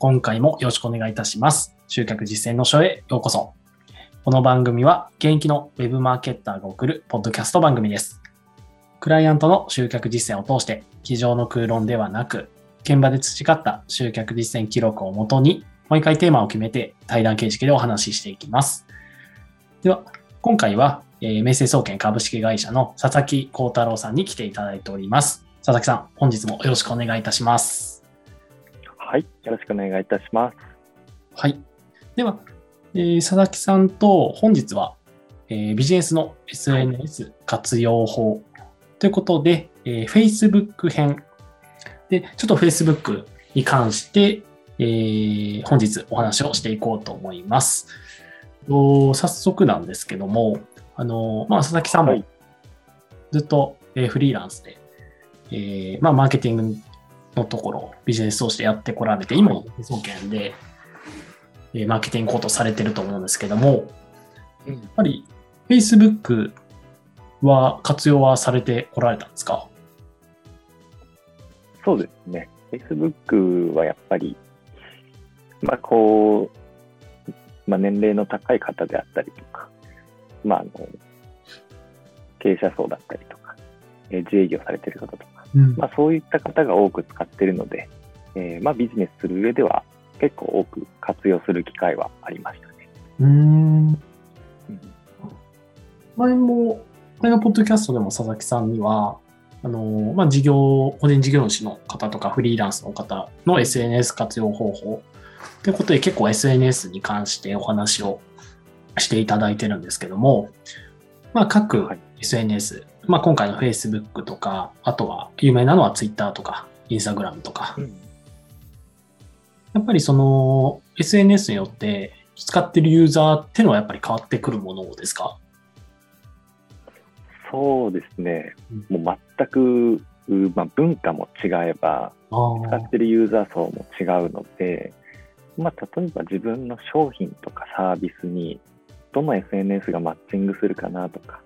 今回もよろしくお願いいたします。集客実践の書へようこそ。この番組は、現役のウェブマーケッターが送るポッドキャスト番組です。クライアントの集客実践を通して、机上の空論ではなく、現場で培った集客実践記録をもとに、毎回テーマを決めて対談形式でお話ししていきます。では、今回は、えー、明星総研株式会社の佐々木幸太郎さんに来ていただいております。佐々木さん、本日もよろしくお願いいたします。はい、よろしくお願いいたします。はい。では、えー佐々木さんと本日は、えービジネスの SNS 活用法ということで、えー Facebook 編で、ちょっと Facebook に関して、えー本日お話をしていこうと思います。と早速なんですけども、あのまあ、佐々木さんもはいずっと、えーフリーランスで、えーまあ、マーケティングのところ、ビジネスとしてやってこられて、今も総研で、えーマーケティングことされてると思うんですけども、やっぱり Facebook は活用はされてこられたんですか？そうですね。Facebook はやっぱり、まあこう、まあ年齢の高い方であったりとか、まああの、経営者層だったりとか、えー自営業されている方とか、うんまあそういった方が多く使っているので、えーまあビジネスする上では結構多く活用する機会はありましたね。うーん。うん前も、前のポッドキャストでも佐々木さんには、あの、まあ、事業、個人事業主の方とかフリーランスの方の SNS 活用方法ということで結構 SNS に関してお話をしていただいてるんですけども、まあ、各はい SNS、まあ、今回の Facebook とか、あとは有名なのは Twitter とか Instagram とか、やっぱりその SNS によって使ってるユーザーっていうのはやっぱり変わってくるものですか？そうですね。もう全く、うまあ、文化も違えば、使ってるユーザー層も違うので、まあ、例えば自分の商品とかサービスにどの SNS がマッチングするかなとか、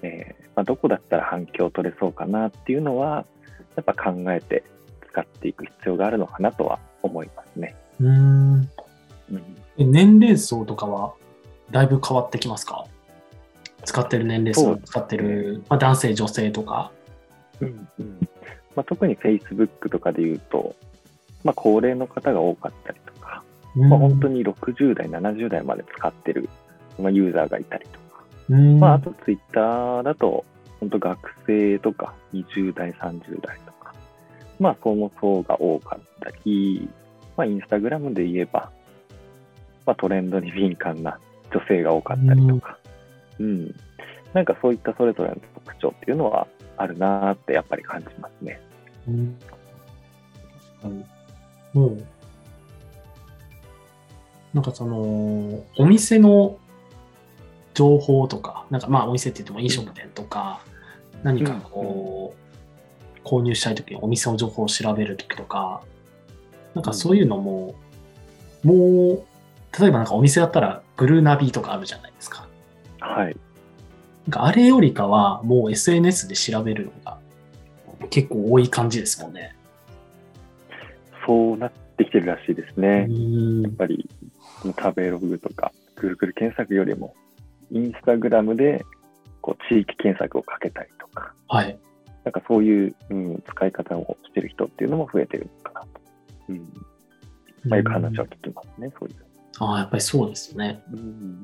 えーまあ、どこだったら反響を取れそうかなっていうのはやっぱ考えて使っていく必要があるのかなとは思いますね。うーん。うんえ年齢層とかはだいぶ変わってきますか？使ってる年齢層、使ってる、まあ、男性、女性とか。うんうんまあ、特に Facebook とかで言うと、まあ、高齢の方が多かったりとか、まあ、本当に。に60代、70代まで使ってる、まあ、ユーザーがいたりとか、まあ、あとツイッターだと、本当学生とか20代、30代とか、まあ、その層が多かったり、まあ、インスタグラムで言えば、まあ、トレンドに敏感な女性が多かったりとか、うん、なんかそういったそれぞれの特徴っていうのはあるなーってやっぱり感じますね。うん。確かに。もう、なんかその、お店の情報とか、なんかまあお店って言っても飲食店とか、何かこう、購入したいときにお店の情報を調べるときとか、なんかそういうのも、もう、例えばなんかお店だったらグルーナビとかあるじゃないですか。はい。なんかあれよりかはもう SNS で調べるのが結構多い感じですもんね。そうなってきてるらしいですね。うんやっぱり食べログとか Google 検索よりもインスタグラムでこう地域検索をかけたりとかはい。なんかそういう、うん、使い方をしてる人っていうのも増えてるのかなと、うんまあ、よく話は聞きますね、そういう。ああ、やっぱりそうですよね。うん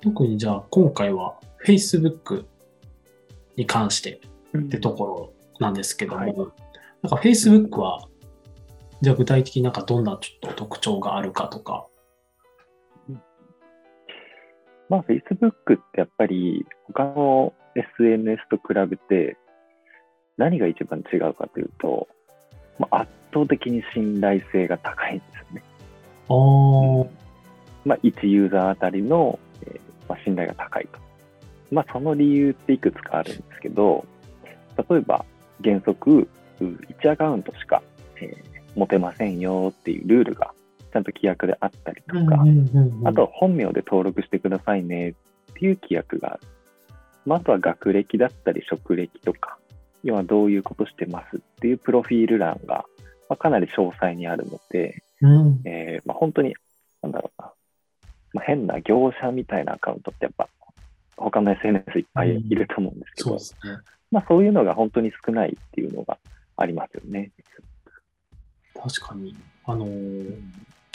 特にじゃあ今回は Facebook に関してってところなんですけども、はいなんか Facebook は、じゃあ具体的になんかどんなちょっと特徴があるかとか。まあ Facebook ってやっぱり他の SNS と比べて何が一番違うかというと、まあ、圧倒的に信頼性が高いんですよね。まあ、1ユーザーあたりの、えーまあ、信頼が高いと。まあ、その理由っていくつかあるんですけど、例えば原則1アカウントしか、えー持てませんよっていうルールがちゃんと規約であったりとか、うんうんうんうんあとは本名で登録してくださいねっていう規約がある。まあ、あとは学歴だったり職歴とか、今どういうことしてますっていうプロフィール欄がまあ、かなり詳細にあるので、うん。えーまあ、本当に、なんだろうな、まあ、変な業者みたいなアカウントってやっぱ、他の SNS いっぱいいると思うんですけど、そうですね。まあ、そういうのが本当に少ないっていうのがありますよね。確かに。あのー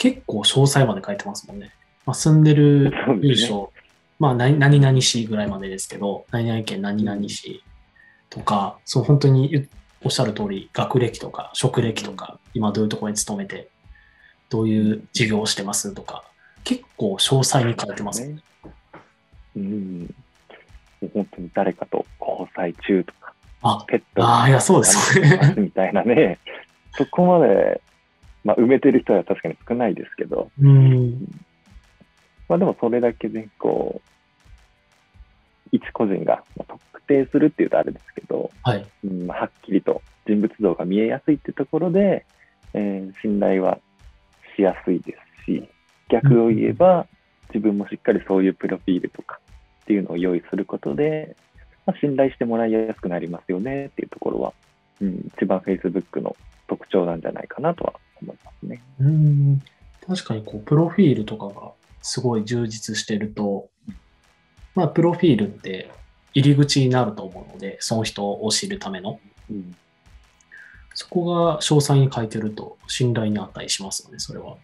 結構詳細まで書いてますもんね。まあ、住んでる住所、まあ何、何々市ぐらいまでですけど、何々県何々市とか、そう、本当におっしゃる通り、学歴とか、職歴とか、今どういうところに勤めて、どういう事業をしてますとか、結構詳細に書いてますね。うん。本当に誰かと交際中とか、あ、ペットああ、いや、そうです。みたいなね、そこまで、まあ、埋めてる人は確かに少ないですけど、うん。まあ、でもそれだけね、こう、一個人がまあ特定するっていうとあれですけど、はい。うんまあはっきりと人物像が見えやすいってところで、えー信頼はしやすいですし、逆を言えば、自分もしっかりそういうプロフィールとかっていうのを用意することで、まあ、信頼してもらいやすくなりますよねっていうところは、うん、一番 Facebook の特徴なんじゃないかなとは思いますね。うん。確かに、こう、プロフィールとかがすごい充実してると、まあ、プロフィールって入り口になると思うので、その人を知るための。うんそこが詳細に書いてると信頼に値しますよね、それは。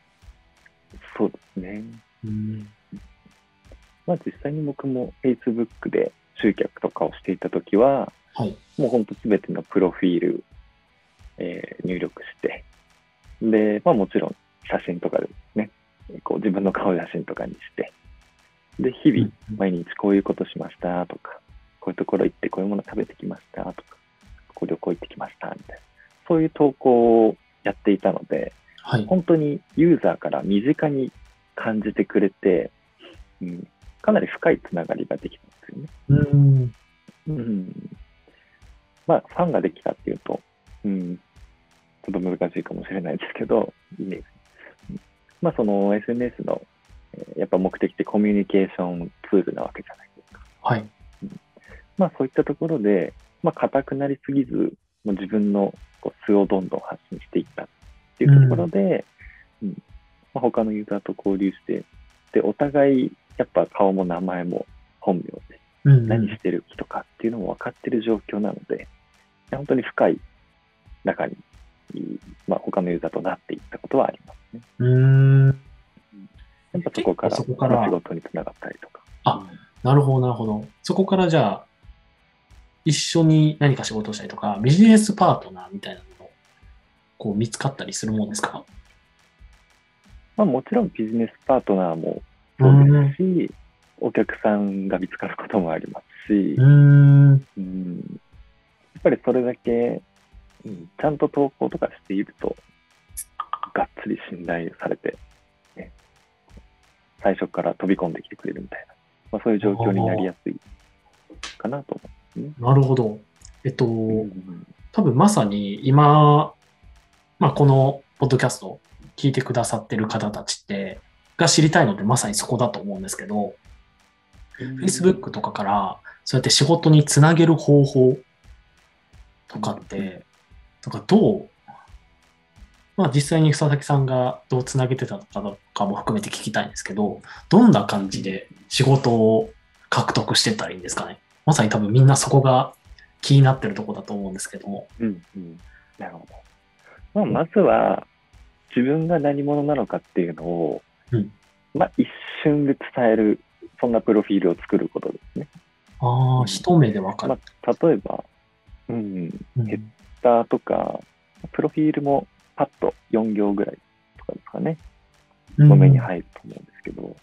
そうですね。うん。まあ、実際に僕も Facebook で集客とかをしていたときは、はい。もう本当すべてのプロフィール、えー入力して、で、まあもちろん写真とかでね、こう自分の顔写真とかにして、で、日々毎日こういうことしましたとか、こういうところ行ってこういうもの食べてきましたとか、ここ旅行行ってきましたみたいな、そういう投稿をやっていたので、はい。本当にユーザーから身近に感じてくれて、うん、かなり深いつながりができたんですよね。うん。うんまあ、ファンができたっていうと、うん、ちょっと難しいかもしれないですけど、イメージ。うんまあ、その SNS の、えーやっぱ目的ってコミュニケーションツールなわけじゃないですか。はい。まあ、そういったところで、まあ、硬くなりすぎず、もう自分のこう素をどんどん発信していったっていうところで、うんまあ、他のユーザーと交流して、で、お互い、やっぱ顔も名前も本名で、うん。何してる人かっていうのも分かってる状況なので、本当に深い中に、まあ、他のユーザーとなっていったことはありますね。うん。やっぱそこから結構そこから？仕事につながったりとか。あなるほど、なるほど。そこからじゃあ、一緒に何か仕事をしたりとか、ビジネスパートナーみたいなのをこう見つかったりするもんですか？まあ、もちろんビジネスパートナーもそうですし、お客さんが見つかることもありますし、うやっぱりそれだけ、うんちゃんと投稿とかしていると、がっつり信頼されて、ね最初から飛び込んできてくれるみたいな、まあ、そういう状況になりやすいかなと思なるほど。えっと、う。うん多分まさに今、まあ、このポッドキャストを聞いてくださってる方たちって、が知りたいのってまさにそこだと思うんですけど、Facebook とかからそうやって仕事につなげる方法とかって、とかどう、まあ実際に佐々木さんがどうつなげてたのかとかも含めて聞きたいんですけど、どんな感じで仕事を獲得してったらいいんですかね？まさに多分みんなそこが気になってるとこだと思うんですけども。うんうん、なるほど。まあ、まずは、自分が何者なのかっていうのを、うんまあ、一瞬で伝える、そんなプロフィールを作ることですね。ああ、うん一目でわかまる。あ、例えば、うん、うんヘッダーとか、プロフィールもパッと4行ぐらいとかですかね、の目に入ると思うんですけど、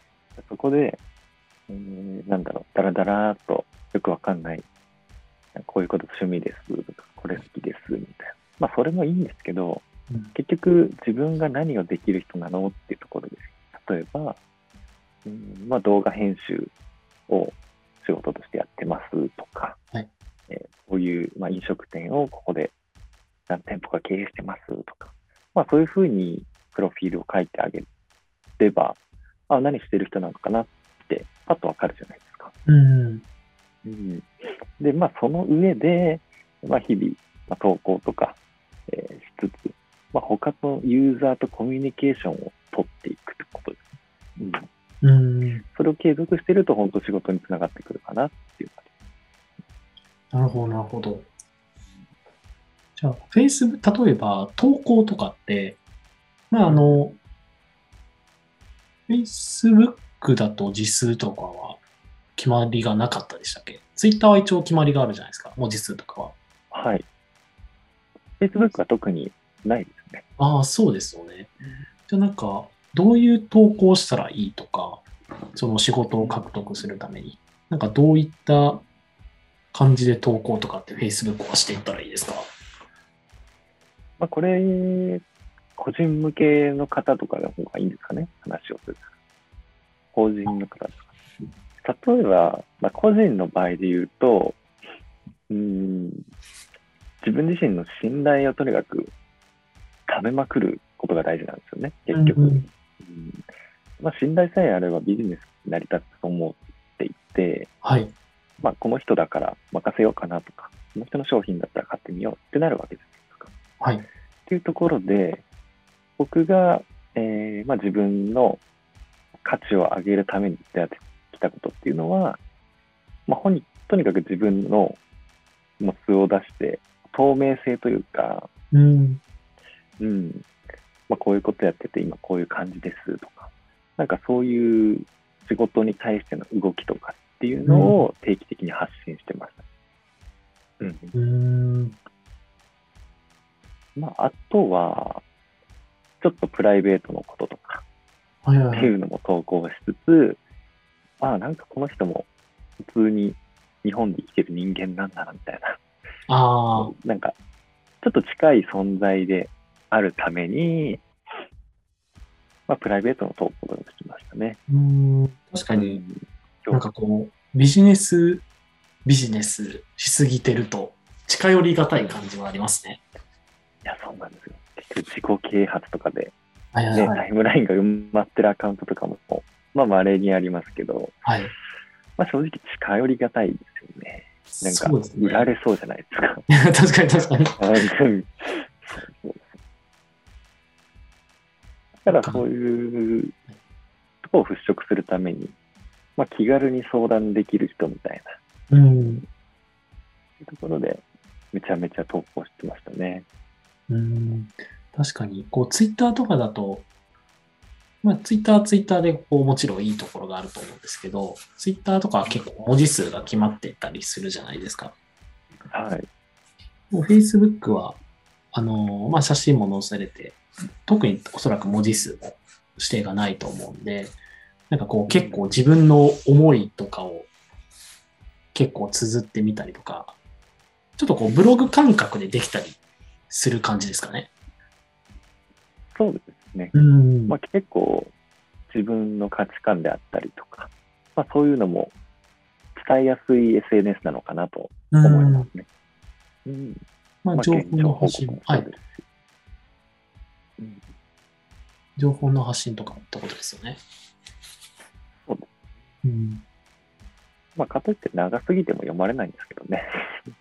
そこで、えーなんだろう、だらだらーっとよくわかんない、こういうこと趣味ですとか、これ好きですみたいな。まあ、それもいいんですけど、うん。結局自分が何をできる人なのっていうところです。例えば、うんまあ、動画編集を仕事としてやってますとか、はい。えーこういう、まあ、飲食店をここで何店舗か経営してますとか、まあ、そういうふうにプロフィールを書いてあげれば、あ、何してる人なのかなって、パッとわかるじゃないですか。うん。うん、で、まあ、その上で、まあ、日々、まあ、投稿とか、えーしつつ、まあ、他のユーザーとコミュニケーションを取っていくってことです。うんうん。それを継続してると、本当仕事につながってくるかなっていう感なるほど、なるほど。じゃあ、Facebook、例えば投稿とかって、まあ、あの、Facebook だと字数とかは決まりがなかったでしたっけ ?Twitter は一応決まりがあるじゃないですか、文字数とかは。じ。はい。Facebook は特にないですね。ああ、そうですよね。じゃあなんか、どういう投稿したらいいとか、その仕事を獲得するために、なんかどういった感じで投稿とかって Facebook はしていったらいいですか？まあ、これ、個人向けの方とかの方がいいんですかね、話をする。法人の方とか。例えば、まあ、個人の場合で言うと、うーん、自分自身の信頼をとにかく食べまくることが大事なんですよね、結局。うんうんまあ、信頼さえあればビジネスに成り立つと思っていて、はい。まあ、この人だから任せようかなとか、この人の商品だったら買ってみようってなるわけですか。はい。っていうところで、僕が、えーまあ、自分の価値を上げるためにやってきたことっていうのは、まあ、本にとにかく自分のもう素を出して、透明性というか、うん。うんまあ、こういうことやってて、今こういう感じですとか、なんかそういう仕事に対しての動きとかっていうのを定期的に発信してました。うんうん。まあ、あとは、ちょっとプライベートのこととか。っていうのも投稿しつつ、ああ、なんかこの人も普通に日本で生きてる人間なんだなみたいな、ああ、なんかちょっと近い存在であるために、まあ、プライベートの投稿がしましたね。うん。確かに、うんなんかこう、ビジネス、ビジネスしすぎてると、近寄りがたい感じはありますね。いや、そうなんですよ。結局自己啓発とかで、はいはいね、はい。タイムラインが埋まってるアカウントとかも、まあ、稀にありますけど、はい。まあ、正直近寄りがたいですよね。なんか。売られそうじゃないですか。確かに確かに。だからそういうところを払拭するために、まあ、気軽に相談できる人みたいなうん。ところで、めちゃめちゃ投稿してましたね。うん。確かに、こう、ツイッターとかだと、まあ、ツイッターはツイッターで、こう、もちろんいいところがあると思うんですけど、ツイッターとかは結構文字数が決まってたりするじゃないですか。はい。もう Facebook は、あの、まあ、写真も載せれて、特におそらく文字数も指定がないと思うんで、なんかこう結構自分の思いとかを結構綴ってみたりとか、ちょっとこうブログ感覚でできたりする感じですかね。そうですね。うんまあ、結構自分の価値観であったりとか、まあ、そういうのも伝えやすい SNS なのかなとう思いんますね。うんまあ、まあ、情報の発信はい、そうん情報の発信とかってことですよね。そうでうん、まあ、かといって長すぎても読まれないんですけどね。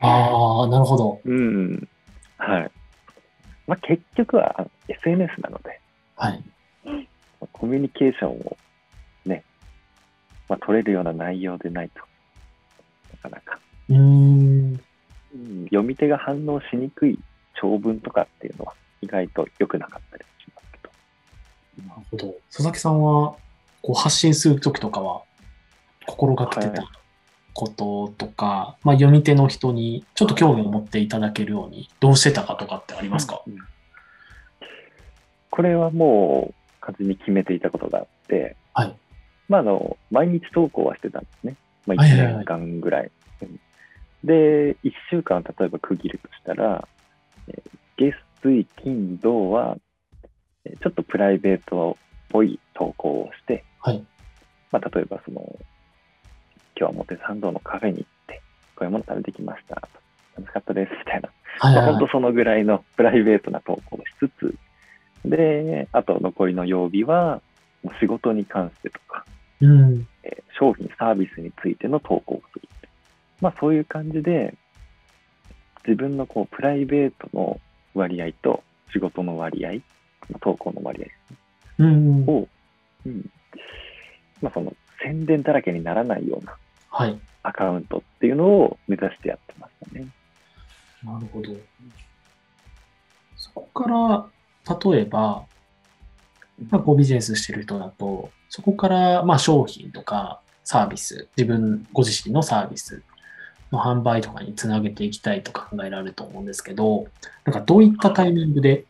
ああ、なるほど。うん。はい。まあ、結局は SNS なので、はい。コミュニケーションをね、まあ、取れるような内容でないと、なかなか、うーん。うん、読み手が反応しにくい長文とかっていうのは意外と良くなかったりしますけど。なるほど。佐々木さんは、こう発信するときとかは、心がけてはたこととか、まあ、読み手の人にちょっと興味を持っていただけるように、どうしてたかとかってありますか、うんこれはもう完全に決めていたことがあって、はい。まあ、あの毎日投稿はしてたんですね。まあ、1はいはいはい年間ぐらい。うんで、1週間例えば区切るとしたら、えー月、水、金、土は、えーちょっとプライベートっぽい投稿をして、はい。まあ、例えばその、今日は表参道のカフェに行って、こういうもの食べてきました。楽しかったです、みたいな。まあ、はいはいはい。本当そのぐらいのプライベートな投稿をしつつ、で、あと残りの曜日は、もう仕事に関してとか、うん。えー商品、サービスについての投稿をする。まあそういう感じで、自分のこうプライベートの割合と仕事の割合、まあ投稿の割合ねうん。を、うんまあ、その宣伝だらけにならないようなはい。アカウントっていうのを目指してやってましたね。なるほど。そこから、例えば、まあ、こうビジネスしてる人だと、そこから、まあ、商品とかサービス、自分ご自身のサービスの販売とかにつなげていきたいと考えられると思うんですけど、なんかどういったタイミングで、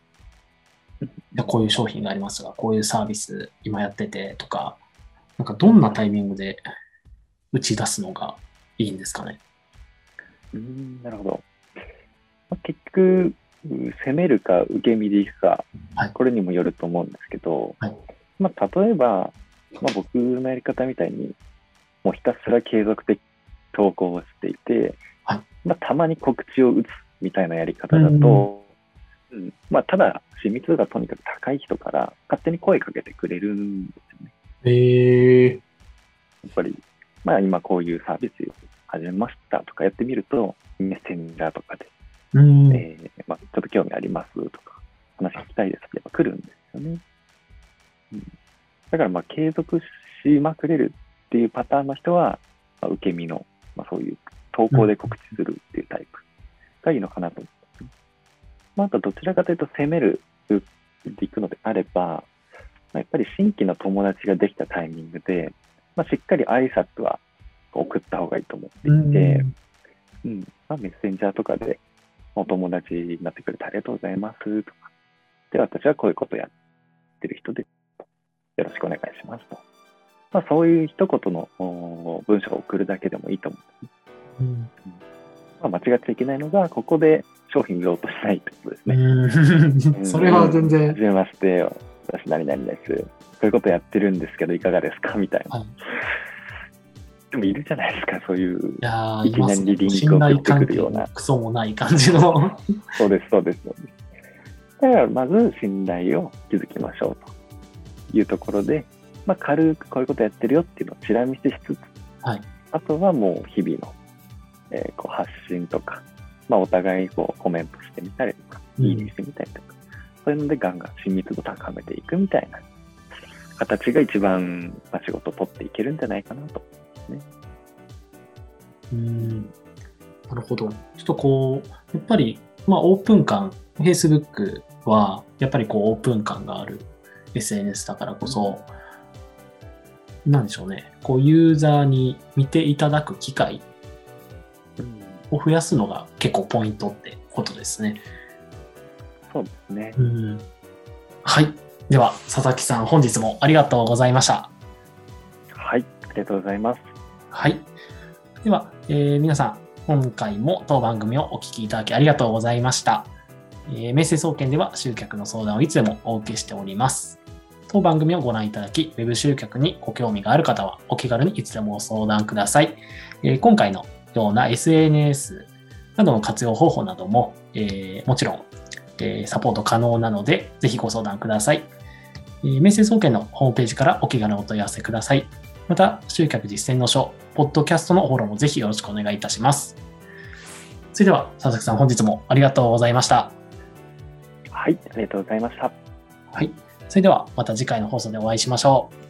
こういう商品がありますが、こういうサービス今やっててとか、なんかどんなタイミングで打ち出すのがいいんですかね。うん、なるほど。まあ、結局、攻めるか受け身でいくかはい、これにもよると思うんですけど、はいまあ、例えば、まあ、僕のやり方みたいに、もうひたすら継続的に投稿をしていて、はいまあ、たまに告知を打つみたいなやり方だと、うんまあ、ただ、親密度がとにかく高い人から勝手に声かけてくれるんですよね。へえやっぱり、まあ、今こういうサービス始めましたとかやってみると、メッセンジャーとかで、うん。えーまあ、ちょっと興味ありますとか、話聞きたいですってやっぱ来るんですよね。うん、だから、まあ、継続しまくれるっていうパターンの人は、まあ、受け身の、まあ、そういう投稿で告知するっていうタイプがいいのかなと思いますね。まあ、あと、どちらかというと、攻めるでいくのであれば、まあ、やっぱり新規の友達ができたタイミングで、まあ、しっかり挨拶は送った方がいいと思っていて、うんまあ、メッセンジャーとかでお友達になってくれてありがとうございますとか、で、私はこういうことやってる人で、よろしくお願いしますと。まあ、そういう一言のお文章を送るだけでもいいと思う。うんまあ、間違っちゃいけないのが、ここで商品売ろうとしないってことですね。うん それは全は然じ。めまして、私何々です。こういうことやってるんですけど、いかがですか？みたいな。はいでもいるじゃないですか、そういう。いきなりリンクを送ってくるようなもクソもない感じの。そうです、そうです、そうです。だから、まず信頼を築きましょうというところで、まあ、軽くこういうことやってるよっていうのをちら見せしつつ、はいあとはもう日々の、えーこう発信とか、まあ、お互いこうコメントしてみたりとか、うんいいねしてみたりとか、そういうのでガンガン親密度高めていくみたいな形が一番、まあ、仕事を取っていけるんじゃないかなと。うんなるほど。ちょっとこう、やっぱり、まあ、オープン感、Facebook は、やっぱりこう、オープン感がある SNS だからこそ、なんでしょうね。こう、ユーザーに見ていただく機会を増やすのが結構ポイントってことですね。そうですね。うんはい。では、佐々木さん、本日もありがとうございました。はい、ありがとうございます。はい。では、えー皆さん、今回も当番組をお聞きいただきありがとうございました。えー、明星総研では集客の相談をいつでもお受けしております。当番組をご覧いただき、ウェブ集客にご興味がある方は、お気軽にいつでもご相談ください。えー今回のような SNS などの活用方法なども、えーもちろん、えーサポート可能なので、ぜひご相談ください。えー明星総研のホームページからお気軽にお問い合わせください。また、集客実践の書、ポッドキャストのフォローもぜひよろしくお願いいたします。それでは、佐々木さん、本日もありがとうございました。はい、ありがとうございました。はい。それでは、また次回の放送でお会いしましょう。